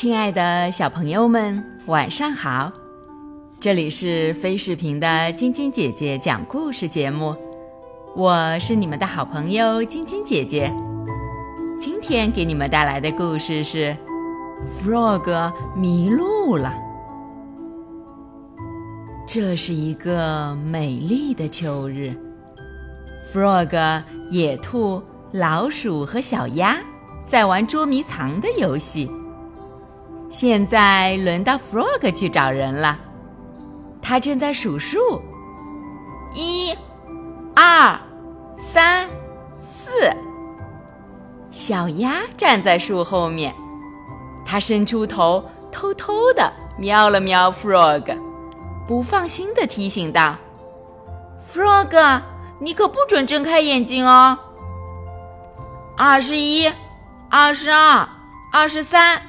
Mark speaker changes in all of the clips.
Speaker 1: 亲爱的小朋友们，晚上好！这里是飞视频的晶晶姐姐讲故事节目，我是你们的好朋友晶晶姐姐。今天给你们带来的故事是《Frog 迷路了》。这是一个美丽的秋日，Frog、野兔、老鼠和小鸭在玩捉迷藏的游戏。现在轮到 Frog 去找人了，他正在数数：一、二、三、四。小鸭站在树后面，它伸出头，偷偷的瞄了瞄 Frog，不放心的提醒道：“Frog，你可不准睁开眼睛哦。二十一、二十二、二十三。”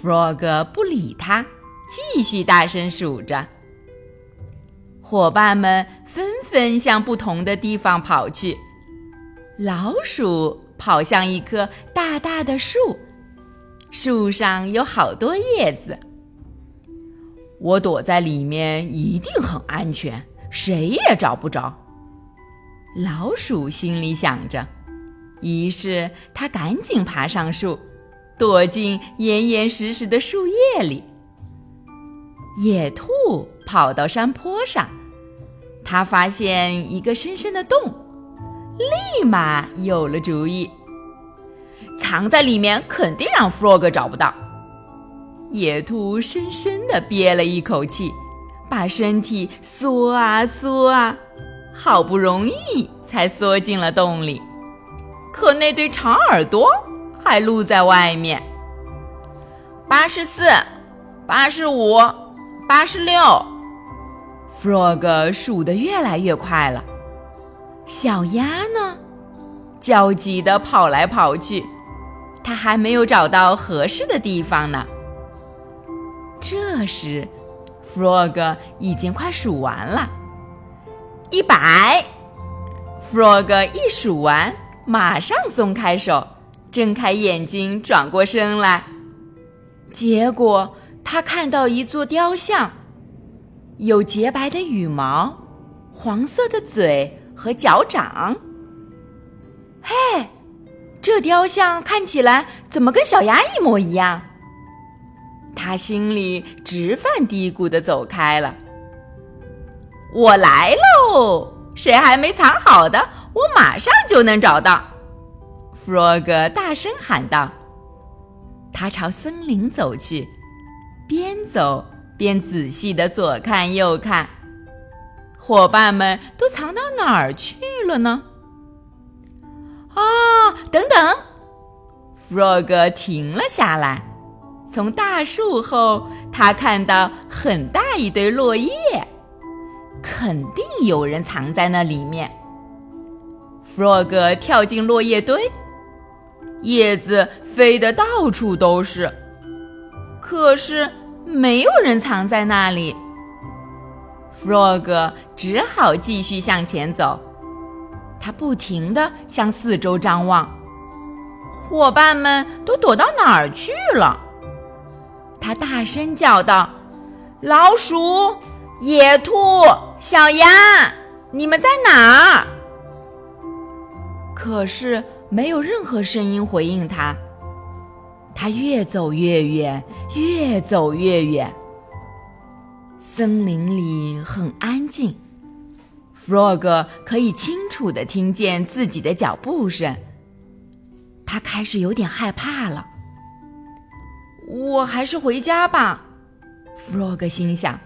Speaker 1: Frog 不理他，继续大声数着。伙伴们纷纷向不同的地方跑去。老鼠跑向一棵大大的树，树上有好多叶子。我躲在里面一定很安全，谁也找不着。老鼠心里想着，于是它赶紧爬上树。躲进严严实实的树叶里。野兔跑到山坡上，它发现一个深深的洞，立马有了主意。藏在里面肯定让 Frog 找不到。野兔深深地憋了一口气，把身体缩啊缩啊，好不容易才缩进了洞里。可那对长耳朵。还露在外面。八十四，八十五，八十六。Frog 数得越来越快了。小鸭呢？焦急地跑来跑去，它还没有找到合适的地方呢。这时，Frog 已经快数完了。一百。Frog 一数完，马上松开手。睁开眼睛，转过身来，结果他看到一座雕像，有洁白的羽毛、黄色的嘴和脚掌。嘿，这雕像看起来怎么跟小鸭一模一样？他心里直犯嘀咕的走开了。我来喽！谁还没藏好的，我马上就能找到。Frog 大声喊道：“他朝森林走去，边走边仔细的左看右看。伙伴们都藏到哪儿去了呢？”啊，等等！Frog 停了下来，从大树后，他看到很大一堆落叶，肯定有人藏在那里面。Frog 跳进落叶堆。叶子飞得到处都是，可是没有人藏在那里。Frog 只好继续向前走，他不停地向四周张望，伙伴们都躲到哪儿去了？他大声叫道：“老鼠、野兔、小鸭，你们在哪儿？”可是。没有任何声音回应他。他越走越远，越走越远。森林里很安静，Frog 可以清楚的听见自己的脚步声。他开始有点害怕了。我还是回家吧，Frog 心想。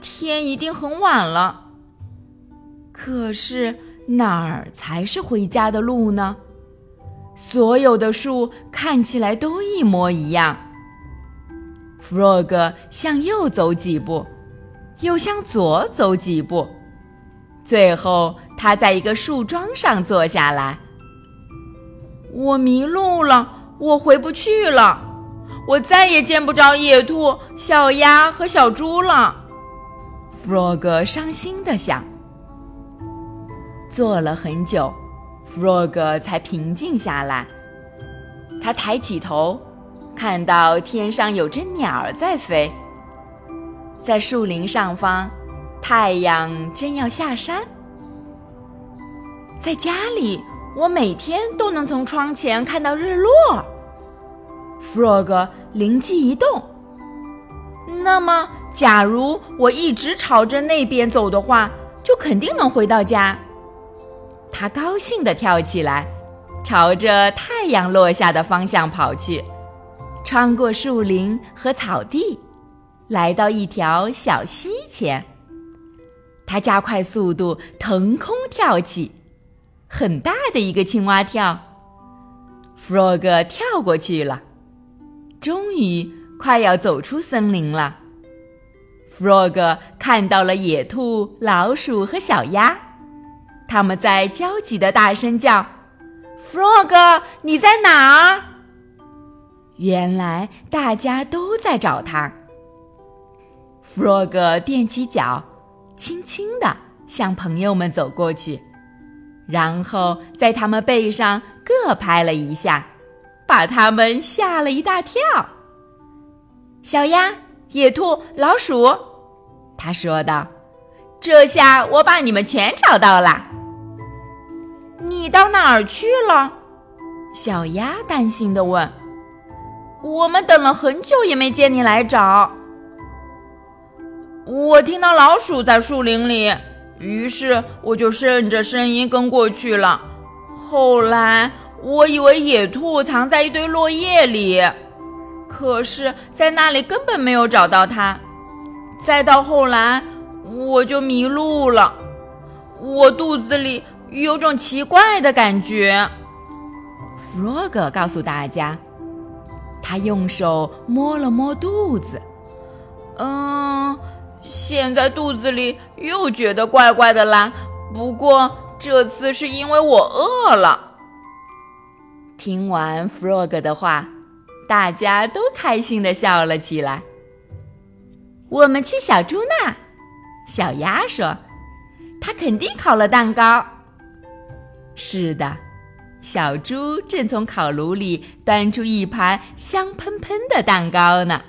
Speaker 1: 天一定很晚了。可是。哪儿才是回家的路呢？所有的树看起来都一模一样。Frog 向右走几步，又向左走几步，最后他在一个树桩上坐下来。我迷路了，我回不去了，我再也见不着野兔、小鸭和小猪了。Frog 伤心的想。坐了很久，Frog 才平静下来。他抬起头，看到天上有只鸟儿在飞。在树林上方，太阳正要下山。在家里，我每天都能从窗前看到日落。Frog 灵机一动，那么，假如我一直朝着那边走的话，就肯定能回到家。他高兴地跳起来，朝着太阳落下的方向跑去，穿过树林和草地。来到一条小溪前，他加快速度，腾空跳起，很大的一个青蛙跳。Frog 跳过去了，终于快要走出森林了。Frog 看到了野兔、老鼠和小鸭，他们在焦急的大声叫：“Frog，你在哪儿？”原来大家都在找他。Frog 踮起脚，轻轻地向朋友们走过去，然后在他们背上各拍了一下，把他们吓了一大跳。小鸭、野兔、老鼠，他说道：“这下我把你们全找到了。”你到哪儿去了？小鸭担心地问。“我们等了很久也没见你来找。”我听到老鼠在树林里，于是我就顺着声音跟过去了。后来我以为野兔藏在一堆落叶里，可是在那里根本没有找到它。再到后来，我就迷路了。我肚子里有种奇怪的感觉。Frog 告诉大家，他用手摸了摸肚子，嗯。现在肚子里又觉得怪怪的啦，不过这次是因为我饿了。听完 Frog 的话，大家都开心的笑了起来。我们去小猪那，小鸭说：“他肯定烤了蛋糕。”是的，小猪正从烤炉里端出一盘香喷喷的蛋糕呢。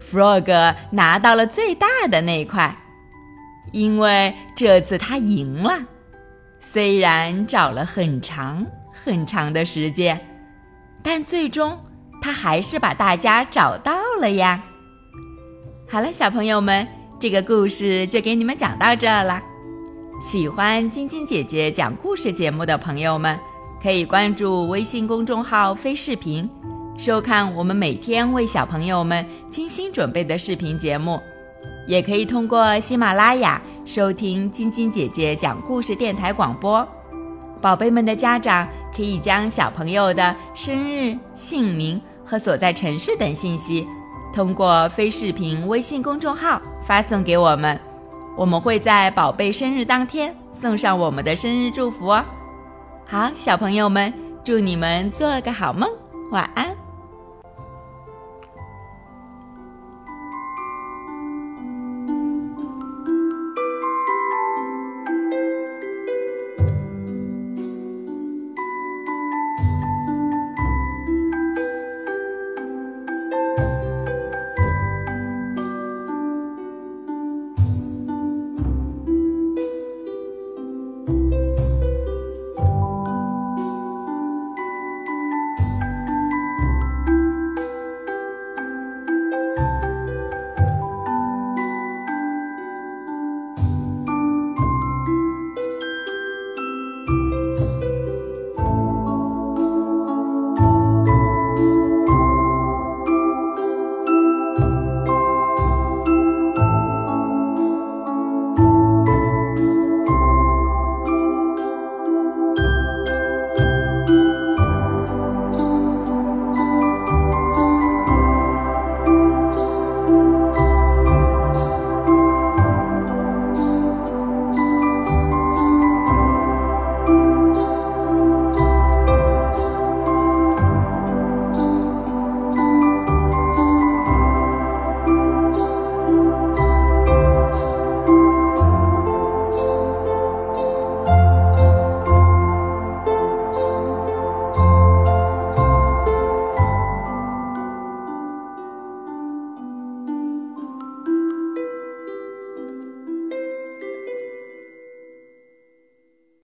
Speaker 1: Frog 拿到了最大的那块，因为这次他赢了。虽然找了很长很长的时间，但最终他还是把大家找到了呀。好了，小朋友们，这个故事就给你们讲到这儿了。喜欢晶晶姐姐讲故事节目的朋友们，可以关注微信公众号“飞视频”。收看我们每天为小朋友们精心准备的视频节目，也可以通过喜马拉雅收听晶晶姐姐讲故事电台广播。宝贝们的家长可以将小朋友的生日、姓名和所在城市等信息，通过非视频微信公众号发送给我们，我们会在宝贝生日当天送上我们的生日祝福哦。好，小朋友们，祝你们做个好梦，晚安。